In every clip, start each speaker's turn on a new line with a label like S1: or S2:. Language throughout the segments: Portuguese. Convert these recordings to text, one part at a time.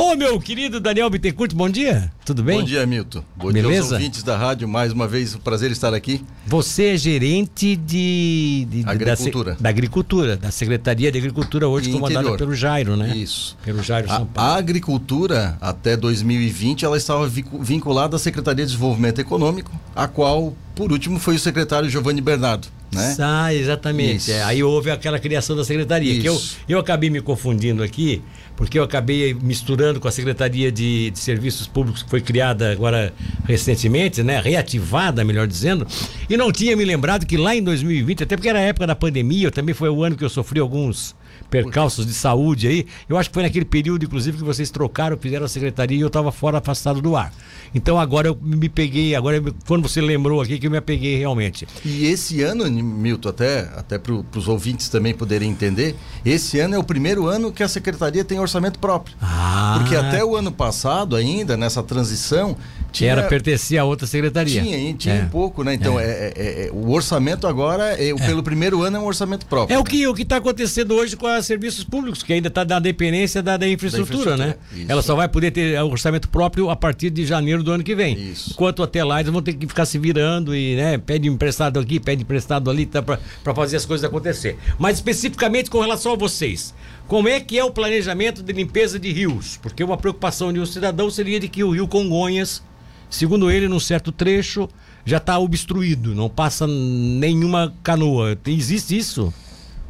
S1: Ô, meu querido Daniel Bittencourt, bom dia. Tudo bem?
S2: Bom dia, Milton. Bom
S1: Beleza?
S2: dia aos ouvintes da rádio. Mais uma vez, um prazer estar aqui.
S1: Você é gerente de, de-
S2: Agricultura.
S1: Da, da agricultura, da Secretaria de Agricultura, hoje
S2: E
S1: comandada
S2: interior.
S1: pelo Jairo, né?
S2: Isso.
S1: Pelo Jairo
S2: A,
S1: São Paulo.
S2: a agricultura, até 2020, ela estava vincu- vinculada à Secretaria de Desenvolvimento Econômico, a qual, por último, foi o secretário Giovanni Bernardo. Né?
S1: Ah, exatamente.
S2: Isso.
S1: É, aí houve aquela criação da secretaria. Que eu,
S2: Isso.
S1: eu acabei me confundindo aqui, porque eu acabei misturando com a Secretaria de, de Serviços Públicos, que foi criada agora recentemente, né? Reativada, melhor dizendo. E não tinha me lembrado que lá em 2020, até porque era a época da pandemia, também foi o ano que eu sofri alguns percalços de saúde aí. Eu acho que foi naquele período, inclusive, que vocês trocaram, fizeram a secretaria e eu estava fora, afastado do ar. Então agora eu me peguei, agora eu- quando você lembrou aqui que eu me apeguei realmente.
S2: E esse ano, Milton, até, até para os ouvintes também poderem entender, esse ano é o primeiro ano que a Secretaria tem orçamento próprio.
S1: Ah,
S2: Porque até o ano passado, ainda, nessa transição, tinha.
S1: Era pertencia a outra secretaria.
S2: Tinha, tinha
S1: É.
S2: um pouco, né? Então, é. é- é- o orçamento agora, é, pelo primeiro ano, é um orçamento próprio.
S1: É o que o que está acontecendo hoje com os serviços públicos, que ainda está na dependência da, da infraestrutura,
S2: Da
S1: né?
S2: infraestrutura, isso.
S1: Ela só vai poder ter orçamento próprio a partir de janeiro do ano que vem.
S2: Isso.
S1: Enquanto até lá eles vão ter que ficar se virando e, né, pede emprestado aqui, pede emprestado ali, tá, para fazer as coisas acontecer. Mas especificamente com relação a vocês, como é que é o planejamento de limpeza de rios? Porque uma preocupação de um cidadão seria de que o rio Congonhas, segundo ele, num certo trecho, já está obstruído, não passa nenhuma canoa. Existe isso?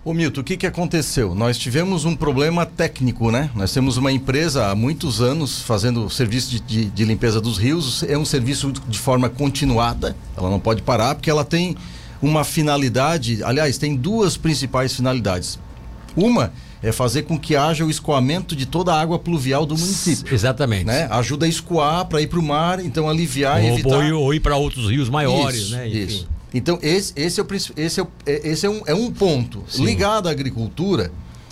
S2: Ô Milton, o que, que aconteceu? Nós tivemos um problema técnico, né? Nós temos uma empresa há muitos anos fazendo serviço de, de- de limpeza dos rios. É um serviço de forma continuada, ela não pode parar, porque ela tem uma finalidade. Aliás, tem duas principais finalidades. Uma é fazer com que haja o escoamento de toda a água pluvial do município.
S1: Exatamente.
S2: Né? Ajuda a escoar para ir para o mar, então aliviar e
S1: Ou,
S2: evitar.
S1: ou ir- ou ir para outros rios maiores,
S2: Isso,
S1: né? Enfim.
S2: Isso. Então, esse, esse, é, o, esse, é, o- é- esse é, um, é um ponto.
S1: Sim.
S2: Ligado à agricultura,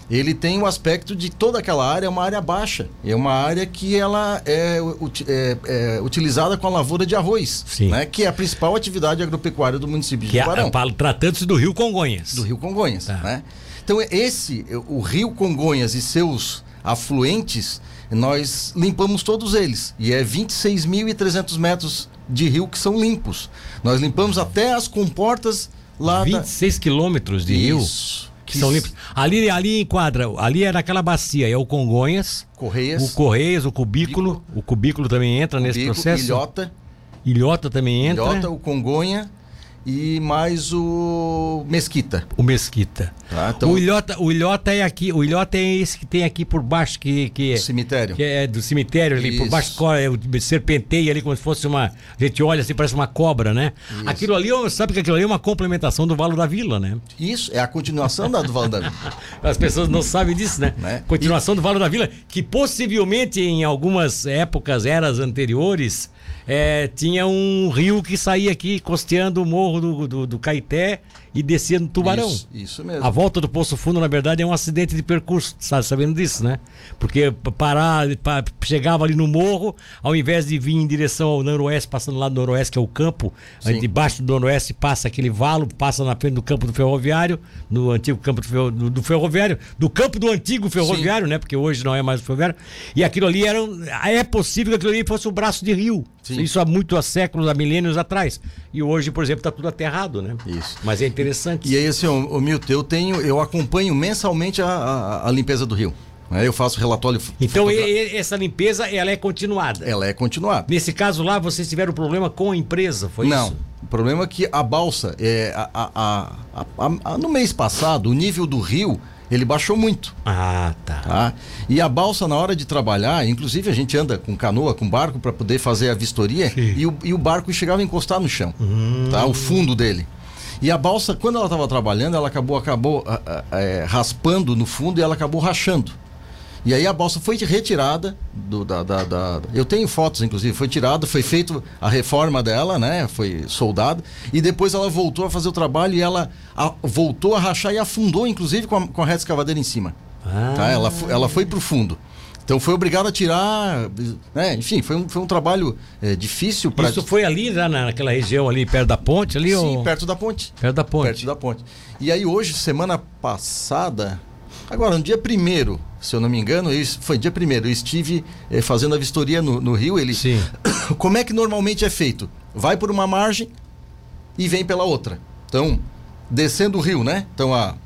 S2: ele tem o aspecto de toda aquela área é uma área baixa. É uma área que ela é, é- é utilizada com a lavoura de arroz,
S1: Sim.
S2: né? que é a principal atividade agropecuária do município de
S1: Que é, tratando-se do rio Congonhas.
S2: do Rio Congonhas.
S1: Tá.
S2: Né? Então, esse, o Rio Congonhas e seus afluentes, nós limpamos todos eles. E é 26.300 metros de rio que são limpos. Nós limpamos até as comportas lá da...
S1: 26 quilômetros de rio
S2: Isso.
S1: que são limpos. Ali, ali enquadra, ali é naquela bacia, é o Congonhas,
S2: Correias,
S1: o Correias, o Cubículo, o Cubículo também entra nesse
S2: Bico,
S1: processo.
S2: Ilhota,
S1: Ilhota também entra.
S2: Ilhota, o Congonha e mais o Mesquita.
S1: O Mesquita.
S2: Tá? Então,
S1: O, Ilhota, o Ilhota é aqui, o Ilhota é esse que tem aqui por baixo, que, que,
S2: o cemitério.
S1: que é do cemitério ali, por
S2: Isso.
S1: baixo co- é, o serpenteia ali como se fosse uma. A gente olha assim, parece uma cobra, né?
S2: Isso.
S1: Aquilo ali, sabe que aquilo ali é uma complementação do Valo da Vila, né?
S2: Isso é a continuação da do Vale da Vida.
S1: As pessoas não sabem disso, né?
S2: Né?
S1: Continuação do Valo da Vila, que possivelmente em algumas épocas, eras anteriores, é, tinha um rio que saía aqui costeando o morro do, do, do Caeté e descia no Tubarão.
S2: Isso, isso mesmo.
S1: A volta do Poço Fundo, na verdade, é um acidente de percurso, sabe sabendo disso, né? Porque parar, pa- chegava ali no morro, ao invés de vir em direção ao noroeste, passando lá do noroeste, que é o campo,
S2: Sim.
S1: aí debaixo do noroeste passa aquele valo, passa na frente do campo do ferroviário, no antigo campo do, ferro- do- do ferroviário, do campo do antigo ferroviário, né? Porque hoje não é mais o ferroviário. E aquilo ali era. É possível que aquilo ali fosse um braço de rio.
S2: Sim.
S1: Isso há muito há séculos, há milênios atrás. E hoje, por exemplo, está tudo aterrado, né?
S2: Isso.
S1: Mas é interessante.
S2: E aí, assim, o, Milton, eu tenho, eu acompanho mensalmente a, a, a limpeza do rio. né? Eu faço relatório.
S1: Então, e- essa limpeza, ela é continuada.
S2: Ela é continuada.
S1: Nesse caso lá, vocês tiveram problema com a empresa, foi
S2: Não.
S1: isso?
S2: O problema é que a balsa, é, a, a- a- no mês passado, o nível do rio ele baixou muito.
S1: Ah, tá.
S2: Tá? E a balsa, na hora de trabalhar, inclusive a gente anda com canoa, com barco para poder fazer a vistoria, e o, e o barco chegava a encostar no chão, tá? o fundo dele. E a balsa, quando ela estava trabalhando, ela acabou, acabou eh, raspando no fundo e ela acabou rachando. E aí a balsa foi retirada do, da, da- da- Eu tenho fotos, inclusive, foi tirada, foi feita a reforma dela, né? Foi soldada. E depois ela voltou a fazer o trabalho e ela a- voltou a rachar e afundou, inclusive, com a, com a reta escavadeira em cima.
S1: Ah.
S2: Tá? Ela, ela foi pro fundo. Então foi obrigado a tirar. Né? Enfim, foi um, foi um trabalho eh, difícil para.
S1: Isso foi ali, lá na- naquela região ali, perto da ponte ali?
S2: Sim,
S1: ou...
S2: perto da ponte.
S1: Perto da ponte.
S2: Perto da ponte. E aí hoje, semana passada, Agora, no dia primeiro, se eu não me engano, isso foi dia primeiro, eu estive eh, fazendo a vistoria no, no rio. Ele,
S1: Sim.
S2: como é que normalmente é feito? Vai por uma margem e vem pela outra. Então, descendo o rio, né? Então, a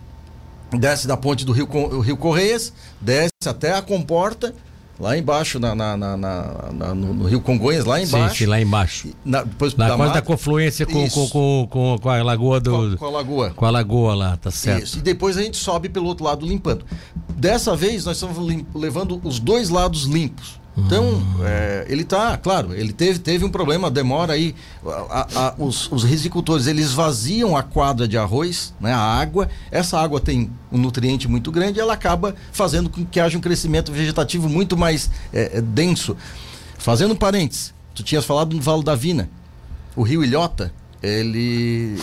S2: desce da ponte do rio, rio Correias, desce até a comporta, lá embaixo, na, na- na- na- no, no rio Congonhas, lá
S1: Sim,
S2: embaixo.
S1: sim, lá embaixo.
S2: Na, depois
S1: Na
S2: da
S1: quase da
S2: mata,
S1: confluência com, com, com, com, com a lagoa do.
S2: com, a- com a lagoa.
S1: Com a lagoa lá, tá certo.
S2: Isso. E depois a gente sobe pelo outro lado limpando. Dessa vez nós estamos levando os dois lados limpos. Então,
S1: Hum.
S2: é, ele tá, claro, ele teve, teve um problema, demora aí. a- a- os, os risicultores eles esvaziam a quadra de arroz, né, a água. Essa água tem um nutriente muito grande e ela acaba fazendo com que haja um crescimento vegetativo muito mais é, é, denso. Fazendo um parênteses, tu tinhas falado no Valo da Vina. O rio Ilhota, ele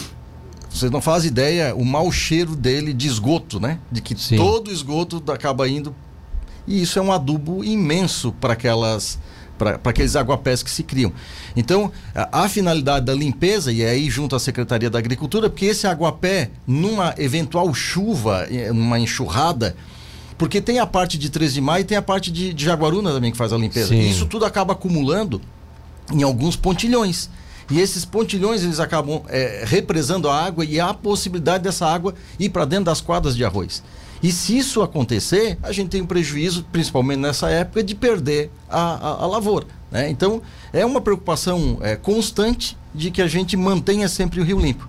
S2: vocês não fazem ideia o mau cheiro dele de esgoto, né? De que
S1: Sim.
S2: todo esgoto acaba indo. E isso é um adubo imenso para aquelas para aqueles aguapés que se criam. Então, a, a finalidade da limpeza, e é aí junto à Secretaria da Agricultura, porque esse aguapé, numa eventual chuva, eh, numa enxurrada, porque tem a parte de 13 de maio e tem a parte de, de Jaguaruna também que faz a limpeza.
S1: Sim.
S2: E isso tudo acaba acumulando em alguns pontilhões. E esses pontilhões eles acabam é, represando a água e há a possibilidade dessa água ir para dentro das quadras de arroz. E se isso acontecer, a gente tem um prejuízo, principalmente nessa época, de perder a, a- a lavoura. né? Então, é uma preocupação é, constante de que a gente mantenha sempre o rio limpo.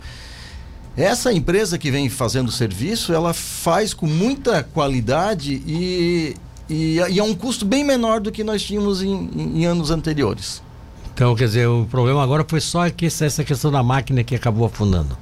S2: Essa empresa que vem fazendo o serviço, ela faz com muita qualidade e, e, e um custo bem menor do que nós tínhamos em, em- anos anteriores.
S1: Então, quer dizer, o problema agora foi só que essa questão da máquina que acabou afundando.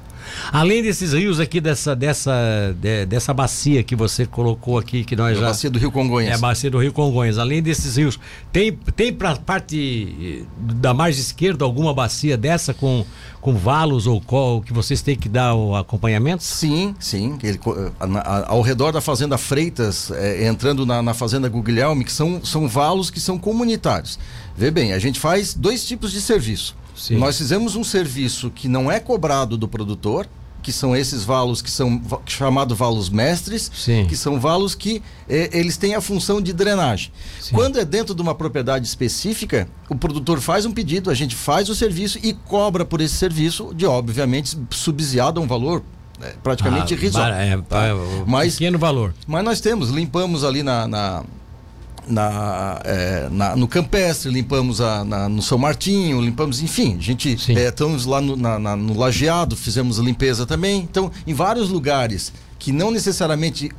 S1: Além desses rios aqui, dessa, dessa, de- dessa bacia que você colocou aqui, que nós
S2: A
S1: já.
S2: bacia do Rio Congonhas.
S1: É a bacia do Rio Congonhas. Além desses rios, tem, tem para a parte eh, da margem esquerda alguma bacia dessa com, com valos ou qual que vocês têm que dar o acompanhamento?
S2: Sim, sim. Ele, a- ao redor da Fazenda Freitas, é, entrando na, na Fazenda Guilherme, que são, são valos que são comunitários. Vê bem, a gente faz dois tipos de serviço.
S1: Sim.
S2: Nós fizemos um serviço que não é cobrado do produtor, que são esses valos que são va- chamado valos mestres,
S1: Sim.
S2: que são valos que eh, eles têm a função de drenagem.
S1: Sim.
S2: Quando é dentro de uma propriedade específica, o produtor faz um pedido, a gente faz o serviço e cobra por esse serviço, de obviamente subsidiado a um valor eh, praticamente
S1: Ah,
S2: irrisório.
S1: é,
S2: tá?
S1: é, o
S2: Mas
S1: pequeno valor.
S2: mas nós temos, limpamos ali na. na, na, é, na- no Campestre, limpamos a, na- no São Martinho, limpamos, enfim, a gente é, estamos lá no, na- na- no Lajeado, fizemos a limpeza também. Então, em vários lugares que não necessariamente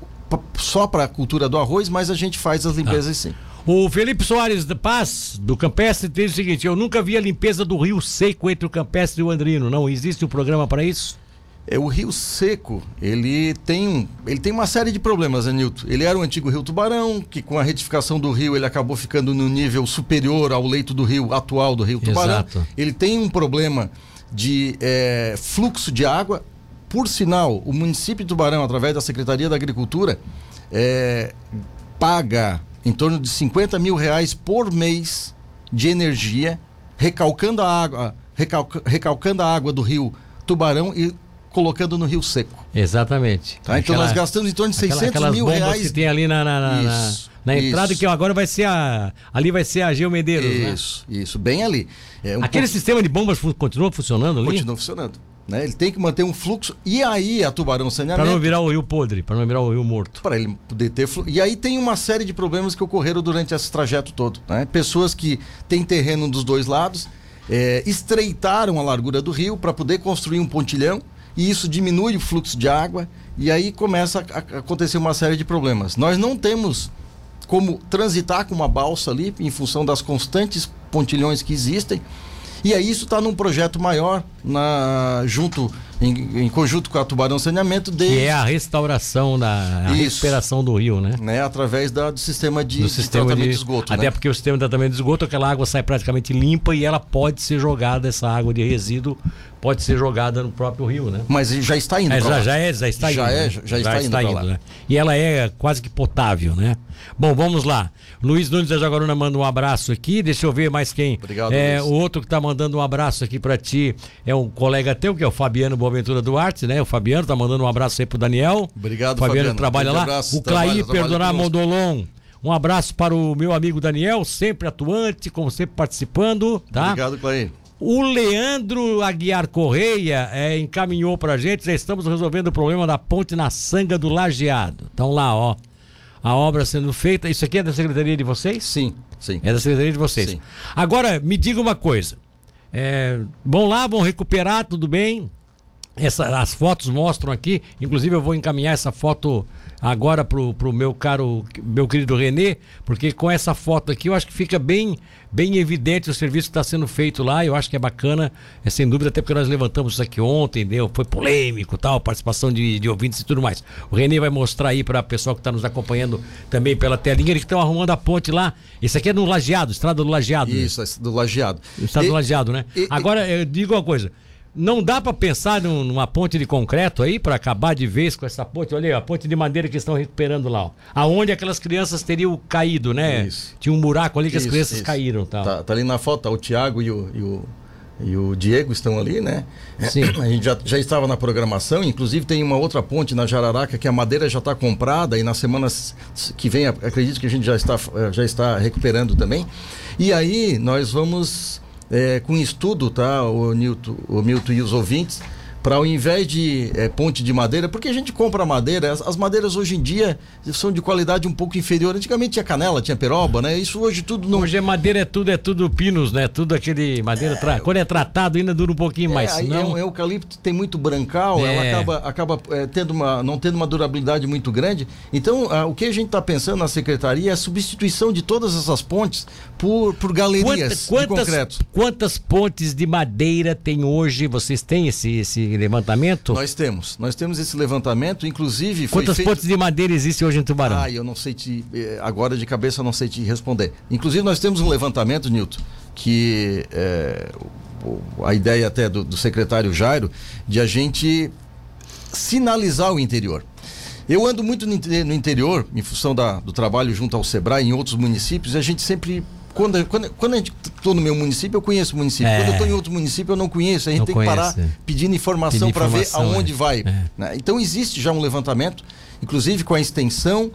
S2: só para a cultura do arroz, mas a gente faz as limpezas sim.
S1: O Felipe Soares da Paz, do Campestre, diz o seguinte: Eu nunca vi a limpeza do rio seco entre o Campestre e o Andrino. Não existe um programa para isso?
S2: É, o Rio Seco, ele tem, um, ele tem uma série de problemas, Anilton. Ele era o antigo Rio Tubarão, que com a retificação do rio ele acabou ficando no nível superior ao leito do rio atual do Rio Tubarão.
S1: Exato.
S2: Ele tem um problema de é, fluxo de água. Por sinal, o município de Tubarão, através da Secretaria da Agricultura, é, paga em torno de 50 mil reais por mês de energia, recalcando a água, recalca- recalcando a água do rio Tubarão e colocando no rio seco.
S1: Exatamente.
S2: Tá? Então nós gastamos em torno de 600
S1: aquelas
S2: mil reais.
S1: que tem ali na, na, na- na-
S2: Isso,
S1: na entrada,
S2: isso.
S1: que agora vai ser a. Ali vai ser a Geo Medeiros, né?
S2: Isso, isso, bem ali. É um
S1: Aquele
S2: pouco-
S1: sistema de bombas continua funcionando ali?
S2: continua funcionando. Né? Ele tem que manter um fluxo. E aí a Tubarão
S1: Para
S2: Saneamento.
S1: não virar o rio podre, para não virar o rio morto.
S2: para ele poder ter flu... E aí tem uma série de problemas que ocorreram durante esse trajeto todo. Né? Pessoas que têm terreno dos dois lados é, estreitaram a largura do rio para poder construir um pontilhão e isso diminui o fluxo de água e aí começa a acontecer uma série de problemas. Nós não temos como transitar com uma balsa ali em função das constantes pontilhões que existem. E aí isso está num projeto maior, na, junto, em, em conjunto com a Tubarão Saneamento, de,
S1: Que é a restauração da a recuperação do rio, né?
S2: né, através da- do sistema de,
S1: do
S2: de
S1: sistema
S2: tratamento
S1: de,
S2: de esgoto.
S1: Até
S2: né?
S1: porque o sistema de tratamento de esgoto, aquela água sai praticamente limpa e ela pode ser jogada, essa água de resíduo pode ser jogada no próprio rio, né?
S2: Mas já está indo
S1: É, já, já é, já está
S2: Já
S1: indo.
S2: é,
S1: né?
S2: já- já está indo pra lá.
S1: né? E ela é quase que potável, né? Bom, vamos lá. Luiz Nunes da Jaguaruna manda um abraço aqui. Deixa eu ver mais quem.
S2: Obrigado,
S1: é,
S2: Luiz.
S1: O outro que tá mandando um abraço aqui para ti é um colega teu, que é o Fabiano Boaventura Duarte, né? O Fabiano tá mandando um abraço aí pro Daniel.
S2: Obrigado,
S1: o Fabiano.
S2: Fabiano.
S1: trabalha lá.
S2: Abraço,
S1: o Clair Perdonar. Mondolon. Um abraço para o meu amigo Daniel, sempre atuante, como sempre participando, tá?
S2: Obrigado, Clay.
S1: O Leandro Aguiar Correia é, encaminhou pra gente, já estamos resolvendo o problema da ponte na Sanga do Lajeado. Então lá, ó, a obra sendo feita. Isso aqui é da secretaria de vocês?
S2: Sim, sim.
S1: É da secretaria de vocês.
S2: Sim.
S1: Agora, me diga uma coisa. É, vão lá, vão recuperar, tudo bem. Essa, as fotos mostram aqui, inclusive eu vou encaminhar essa foto agora pro, pro meu caro, meu querido Renê, porque com essa foto aqui eu acho que fica bem, bem evidente o serviço que está sendo feito lá, eu acho que é bacana, é sem dúvida, até porque nós levantamos isso aqui ontem, deu, foi polêmico tal, participação de, de ouvintes e tudo mais. O Renê vai mostrar aí para o pessoal que está nos acompanhando também pela telinha, eles que estão arrumando a ponte lá. Esse aqui é no Lajeado, Estrada do Lajeado. né?
S2: Isso, esse do lajeado.
S1: Está do
S2: E-
S1: lajeado, né?
S2: e-
S1: Agora, eu digo uma coisa. Não dá para pensar num- numa ponte de concreto aí para acabar de vez com essa ponte. Olha aí, a ponte de madeira que estão recuperando lá. Ó. Aonde aquelas crianças teriam caído, né?
S2: Isso.
S1: Tinha um buraco ali que as
S2: Isso,
S1: crianças
S2: isso.
S1: caíram, tal.
S2: Tá, tá ali na foto, tá, o Thiago e o, e o, e o Diego estão ali, né?
S1: Sim.
S2: A gente já, já estava na programação, inclusive tem uma outra ponte na Jararaca que a madeira já está comprada e na semana s- que vem ac- acredito que a gente já está, eh, já está recuperando também. E aí nós vamos eh, com estudo, tá, o o Milton e os ouvintes, para ao invés de eh, ponte de madeira, porque a gente compra madeira, as, as madeiras hoje em dia são de qualidade um pouco inferior. Antigamente tinha canela, tinha peroba, né? Isso hoje tudo não
S1: Hoje é madeira, é tudo, é tudo pinos, né? Tudo aquele madeira. tra- Quando é tratado, ainda dura um pouquinho mais.
S2: É, aí
S1: senão...
S2: é, um eucalipto tem muito brancal,
S1: É.
S2: ela acaba, acaba é, tendo uma, não tendo uma durabilidade muito grande. Então, ah, o que a gente está pensando na secretaria é a substituição de todas essas pontes por, por galerias
S1: Quanta-
S2: de concreto.
S1: quantas pontes de madeira tem hoje? Vocês têm esse, esse levantamento?
S2: Nós temos, nós temos esse levantamento, inclusive
S1: Quantas
S2: feito...
S1: pontes de madeira existem hoje em Tubarão?
S2: Ah, eu não sei te. eh, Agora de cabeça eu não sei te responder. Inclusive, nós temos um levantamento, Nilton, que é, a ideia até do, do secretário Jairo, de a gente sinalizar o interior. Eu ando muito no interior, em função da- do trabalho junto ao Sebrae, em outros municípios, e a gente sempre. Quando, quando, quando a gente estou no meu município, eu conheço o município.
S1: É.
S2: Quando eu estou em outro município, eu não conheço. A gente
S1: Não
S2: tem que parar
S1: conhece.
S2: pedindo informação para ver aonde
S1: é.
S2: vai.
S1: É.
S2: né? Então existe já um levantamento, inclusive com a extensão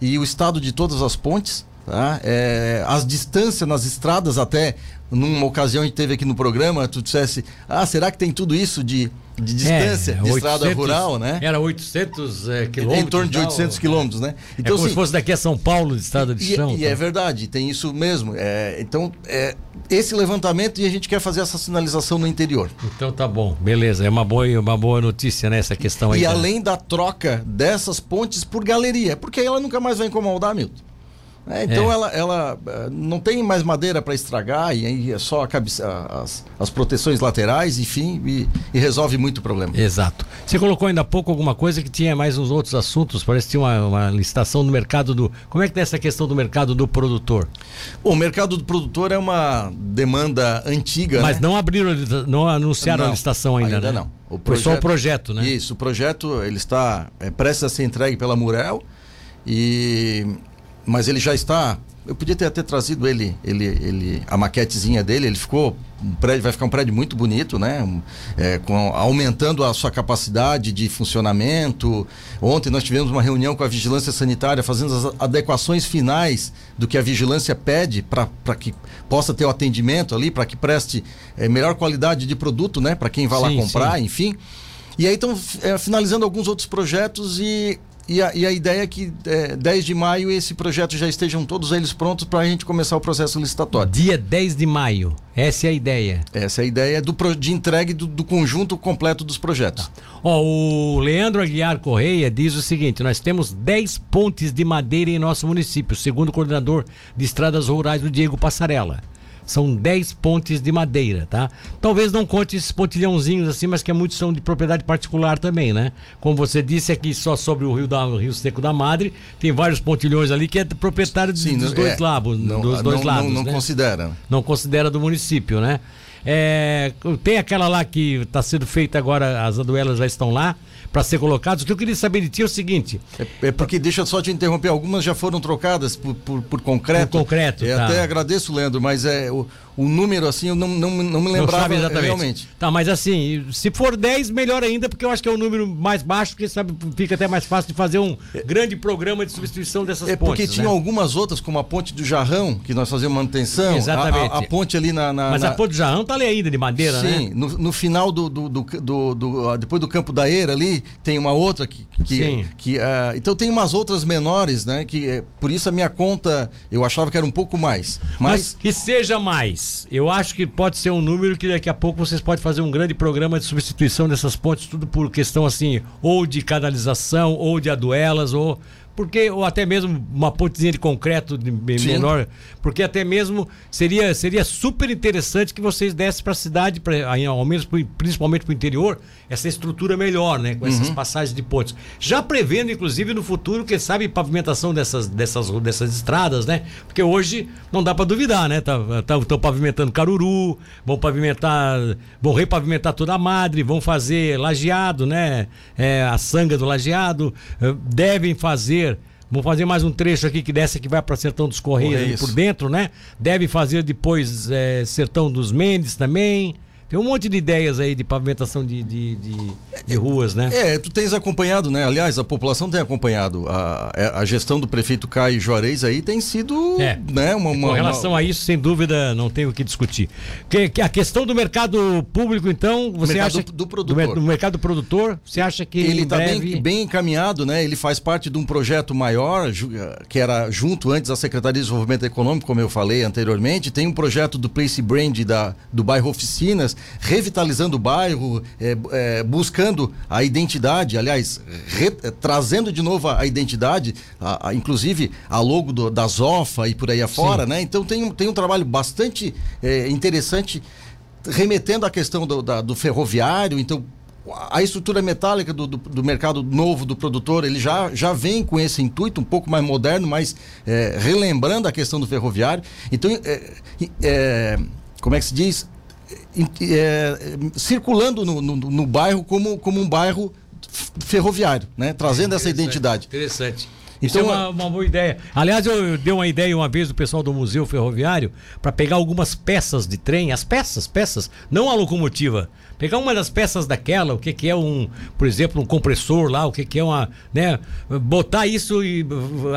S2: e o estado de todas as pontes, tá? É, as distâncias nas estradas até numa ocasião a gente teve aqui no programa, tu dissesse, ah, será que tem tudo isso de, de distância
S1: É,
S2: de estrada
S1: 800
S2: rural, né?
S1: Era 800 é, quilômetros.
S2: Em torno de
S1: e tal.
S2: 800 quilômetros, né?
S1: é como
S2: assim,
S1: se fosse daqui a São Paulo, de estado de
S2: e,
S1: chão.
S2: e
S1: tá?
S2: é verdade, tem isso mesmo. É, então, é, esse levantamento e a gente quer fazer essa sinalização no interior.
S1: Então tá bom, beleza. É uma boa, uma boa notícia, né? Essa questão aí.
S2: E além da troca dessas pontes por galeria, porque aí ela nunca mais vai incomodar, Milton. É, então
S1: É.
S2: ela, ela eh, não tem mais madeira para estragar e aí é só a as, as proteções laterais, enfim, e, e resolve muito o problema.
S1: Exato. Você colocou ainda há pouco alguma coisa que tinha mais uns outros assuntos, parece que tinha uma, uma licitação do mercado do. Como é que tá essa questão do mercado do produtor?
S2: Bom, o mercado do produtor é uma demanda antiga,
S1: Mas
S2: né?
S1: não abriram, a não anunciaram a
S2: Não,
S1: licitação ainda,
S2: ainda
S1: né?
S2: não. O
S1: Foi só o
S2: projeto-
S1: projeto, né?
S2: Isso, o projeto ele está é, prestes a ser entregue pela Murel e mas ele já está. Eu podia ter até trazido ele, ele, ele a maquetezinha dele. Ele ficou um prédio, vai ficar um prédio muito bonito, né? É, com, aumentando a sua capacidade de funcionamento. Ontem nós tivemos uma reunião com a vigilância sanitária, fazendo as adequações finais do que a vigilância pede para que possa ter o atendimento ali, para que preste é, melhor qualidade de produto, né? Para quem vai lá
S1: Sim,
S2: comprar,
S1: sim.
S2: enfim. E aí estão é, finalizando alguns outros projetos e, e, a, e a ideia é que é, 10 de maio esse projeto já estejam todos eles prontos para a gente começar o processo licitatório.
S1: Dia 10 de maio. Essa é a ideia.
S2: Essa é a ideia do, de entregue do, do conjunto completo dos projetos.
S1: Ó, o Leandro Aguiar Correia diz o seguinte: nós temos 10 pontes de madeira em nosso município, segundo o coordenador de estradas rurais, o Diego Passarella. São 10 pontes de madeira, tá? Talvez não conte esses pontilhãozinhos assim, mas que muitos são de propriedade particular também, né? Como você disse aqui, só sobre o Rio, da, o Rio Seco da Madre, tem vários pontilhões ali que é proprietário de- dos
S2: não-
S1: dois,
S2: é,
S1: lados,
S2: não,
S1: dos dois
S2: não,
S1: lados.
S2: Não, não
S1: né?
S2: considera.
S1: não considera do município, né? É, tem aquela lá que está sendo feita agora, as aduelas já estão lá para ser colocadas. O que eu queria saber de ti é o seguinte.
S2: É, é porque, deixa só te interromper, algumas já foram trocadas por, por, por concreto.
S1: Por concreto.
S2: É,
S1: tá.
S2: Até agradeço, Leandro, mas é. O, o número, assim, eu não, não, não me lembrava exatamente. realmente.
S1: Tá, mas assim, se for 10, melhor ainda, porque eu acho que é um número mais baixo, porque sabe, fica até mais fácil de fazer um é. grande programa de substituição dessas
S2: é
S1: pontes.
S2: É porque tinham
S1: né?
S2: algumas outras, como a ponte do Jarrão, que nós fazíamos manutenção.
S1: Exatamente.
S2: A, a, a ponte ali na, na
S1: Mas
S2: na...
S1: a ponte do Jarrão tá ali ainda, de madeira,
S2: Sim,
S1: né?
S2: Sim, no, no, final do, do, do, do, do depois do Campo da Eira ali, tem uma outra que. que,
S1: Sim.
S2: que uh, então tem umas outras menores, né? Que é, por isso a minha conta, eu achava que era um pouco mais. Mas,
S1: mas que seja mais. Eu acho que pode ser um número que daqui a pouco vocês podem fazer um grande programa de substituição dessas pontes, tudo por questão assim, ou de canalização, ou de aduelas, ou porque ou até mesmo uma pontezinha de concreto de menor, porque até mesmo seria seria super interessante que vocês dessem para a cidade, pra, ao menos principalmente para o interior, essa estrutura melhor, né, com uhum. essas passagens de pontes. Já prevendo inclusive no futuro, quem sabe pavimentação dessas dessas dessas estradas, né? Porque hoje não dá para duvidar, né? Tá, tá, estão pavimentando Caruru, vão pavimentar, vão repavimentar toda a Madre, vão fazer lajeado, né? É, a sanga do lajeado, devem fazer Vou fazer mais um trecho aqui que desce que vai para Sertão dos Correios por dentro, né? Deve fazer depois é, Sertão dos Mendes também. Tem um monte de ideias aí de pavimentação de, de, de, de, ruas, né?
S2: É, tu tens acompanhado, né? Aliás, a população tem acompanhado. A, é, a gestão do prefeito Caio Juarez aí tem sido.
S1: É.
S2: Né, uma,
S1: uma, Com relação uma... a isso, sem dúvida, não tenho o que discutir. Que, que a questão do mercado público, então, você
S2: mercado
S1: acha.
S2: Do, do produtor.
S1: Do, do, mercado produtor, você acha que.
S2: Ele está
S1: breve...
S2: bem, bem encaminhado, né? Ele faz parte de um projeto maior, que era junto antes da Secretaria de Desenvolvimento Econômico, como eu falei anteriormente. Tem um projeto do Place Brand da, do bairro Oficinas revitalizando o bairro, é, é, buscando a identidade, aliás, re, é, trazendo de novo a, a identidade, a, a, inclusive a logo do, da Zofa e por aí afora, Sim. né? Então tem, tem um trabalho bastante é, interessante remetendo à questão do, da, do ferroviário, então a estrutura metálica do, do, do, mercado novo do produtor ele já, já vem com esse intuito um pouco mais moderno, mas é, relembrando a questão do ferroviário. Então, é, é, como é que se diz? É, circulando no, no, no, bairro como, como um bairro ferroviário, né? trazendo essa identidade.
S1: Interessante. Isso então, é uma, uma, boa ideia. Aliás, eu, eu dei uma ideia uma vez do pessoal do Museu Ferroviário para pegar algumas peças de trem, as peças, peças, não a locomotiva, Pegar uma das peças daquela, o que, que é um, por exemplo, um compressor lá, o que, que é uma, né? Botar isso e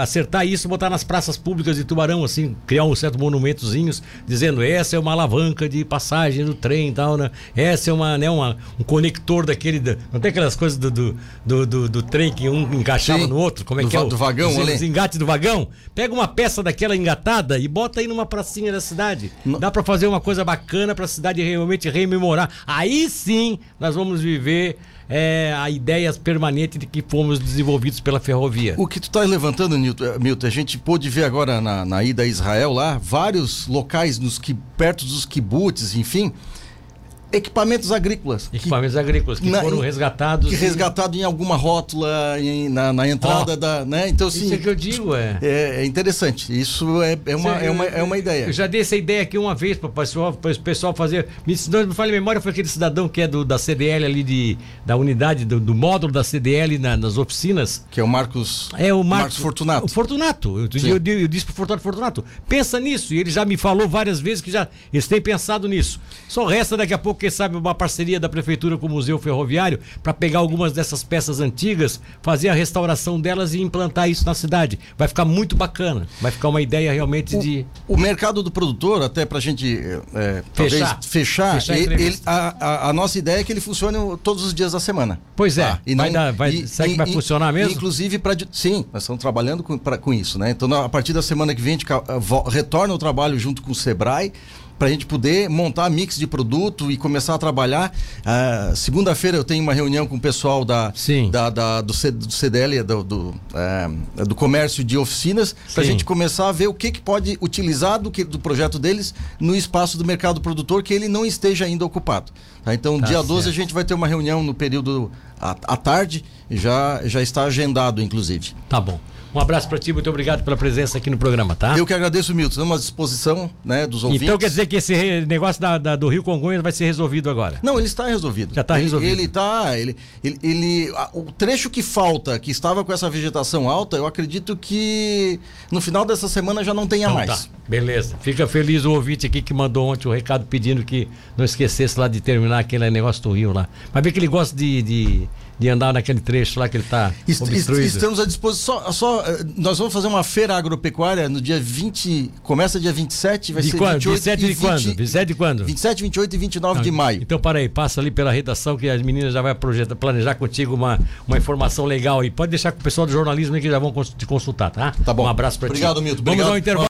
S1: acertar isso, botar nas praças públicas de Tubarão, assim, criar um certo monumentozinhos, dizendo essa é uma alavanca de passagem do trem e tal, né? Essa é uma, né, uma, um conector daquele, não tem aquelas coisas do, do, do, do, do trem que um encaixava Sim, no outro, como é que é? O,
S2: do vagão,
S1: os, os engates do vagão. Pega uma peça daquela engatada e bota aí numa pracinha da cidade. Não. Dá para fazer uma coisa bacana para a cidade realmente rememorar. Aí sim nós vamos viver é, a ideia permanente de que fomos desenvolvidos pela ferrovia.
S2: O que tu está levantando, eh, Milton, a gente pôde ver agora na, na ida a Israel lá, vários locais nos que, perto dos kibbutz, enfim, equipamentos agrícolas.
S1: Equipamentos que, agrícolas que na, foram resgatados.
S2: Que resgatado em alguma rótula, em, na, na, entrada oh, da. Né? Então, assim,
S1: isso é que eu digo, é.
S2: É, é interessante. Isso é, é, uma, é, uma, é uma ideia.
S1: Eu já dei essa ideia aqui uma vez para o pessoal, pessoal fazer. Me, se não me falha a memória, foi aquele cidadão que é do, da CDL ali, de, da unidade, do, do módulo da CDL na, nas oficinas.
S2: Que é o Marcos.
S1: É o Marcos, Marcos
S2: Fortunato.
S1: O Fortunato. Eu, eu, eu, eu disse para o Fortunato, Fortunato, pensa nisso. E ele já me falou várias vezes que já eles têm pensado nisso. Só resta daqui a pouco, quem sabe, uma parceria da prefeitura com o Museu Ferroviário para pegar algumas dessas peças antigas, fazer a restauração delas e implantar isso na cidade. Vai ficar muito bacana. Vai ficar uma ideia realmente
S2: o,
S1: de.
S2: O mercado do produtor, até para a gente é, fechar, fechar, fechar ele, ele, a, a, a, nossa ideia é que ele funcione todos os dias da semana.
S1: Pois é. Ah, e vai não, dar, vai, e, será que vai funcionar mesmo?
S2: Inclusive para sim, nós estamos trabalhando com, pra, com isso, né? Então a partir da semana que vem a gente retorna o trabalho junto com o Sebrae para a gente poder montar mix de produto e começar a trabalhar. Uh, Segunda-feira eu tenho uma reunião com o pessoal da, da, da do, C, do, CDL, do, do, uh, do, comércio de oficinas, para a gente começar a ver o que, que pode utilizar do, que, do projeto deles no espaço do mercado produtor que ele não esteja ainda ocupado. Tá? Então, tá dia certo. 12 a gente vai ter uma reunião no período à, à tarde, já, já está agendado, inclusive.
S1: Tá bom. Um abraço para ti, muito obrigado pela presença aqui no programa, tá?
S2: Eu que agradeço, Milton. Estamos à disposição né, dos ouvintes.
S1: Então quer dizer que esse negócio da, da, do Rio Congonhas vai ser resolvido agora?
S2: Não, ele está resolvido.
S1: Já está resolvido.
S2: Ele está. Ele, ele, ele, o trecho que falta, que estava com essa vegetação alta, eu acredito que no final dessa semana já não tenha então, mais. Tá.
S1: Beleza. Fica feliz o ouvinte aqui que mandou ontem o recado pedindo que não esquecesse lá de terminar aquele negócio do Rio lá. Mas vê que ele gosta de, de de andar naquele trecho lá que ele está obstruído.
S2: Estamos à disposição. Só, só, eh, nós vamos fazer uma feira agropecuária no dia 20. Começa dia 27, vai
S1: de
S2: ser
S1: quando? 28 27 de 20, quando? 27 de quando?
S2: 27, 28 e 29 Não, de maio.
S1: Então, para aí, passa ali pela redação que as meninas já vão projetar, planejar contigo uma, uma informação legal aí. Pode deixar com o pessoal do jornalismo aí que já vão te consultar, tá?
S2: Tá bom.
S1: Um abraço para ti.
S2: Obrigado, Milton.
S1: Vamos
S2: Obrigado.
S1: ao intervalo.